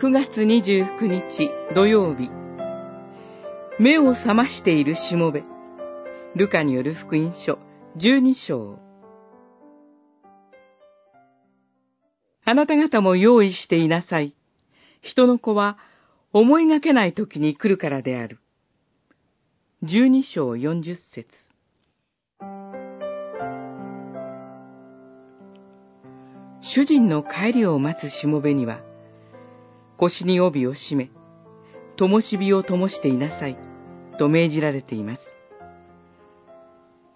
6月29日土曜日、目を覚ましているしもべ、ルカによる福音書12章。あなた方も用意していなさい。人の子は思いがけない時に来るからである。12章40節主人の帰りを待つしもべには、腰に帯を締め、灯火を灯していなさい、と命じられています。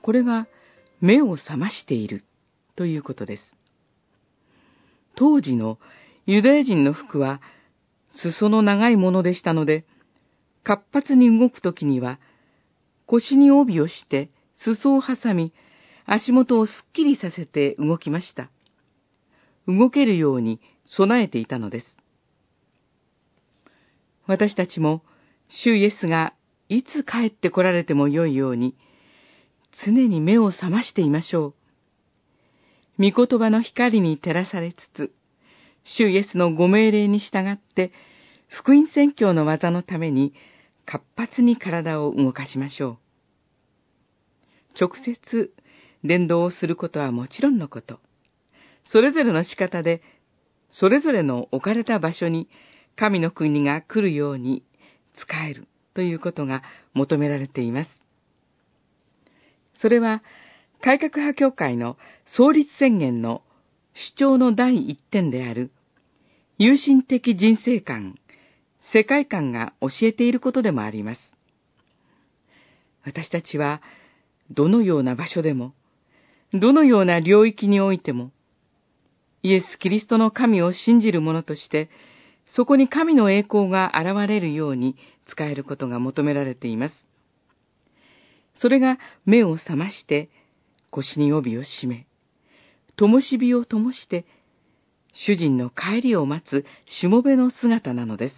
これが目を覚ましているということです。当時のユダヤ人の服は裾の長いものでしたので、活発に動くときには、腰に帯をして裾を挟み、足元をすっきりさせて動きました。動けるように備えていたのです。私たちも、主イエスがいつ帰って来られてもよいように、常に目を覚ましていましょう。御言葉の光に照らされつつ、主イエスのご命令に従って、福音宣教の技のために活発に体を動かしましょう。直接伝道をすることはもちろんのこと。それぞれの仕方で、それぞれの置かれた場所に神の国が来るように使えるということが求められています。それは、改革派協会の創立宣言の主張の第一点である、有心的人生観、世界観が教えていることでもあります。私たちは、どのような場所でも、どのような領域においても、イエス・キリストの神を信じる者として、そこに神の栄光が現れるように使えることが求められています。それが目を覚まして、腰に帯を締め、灯火を灯して、主人の帰りを待つしもべの姿なのです。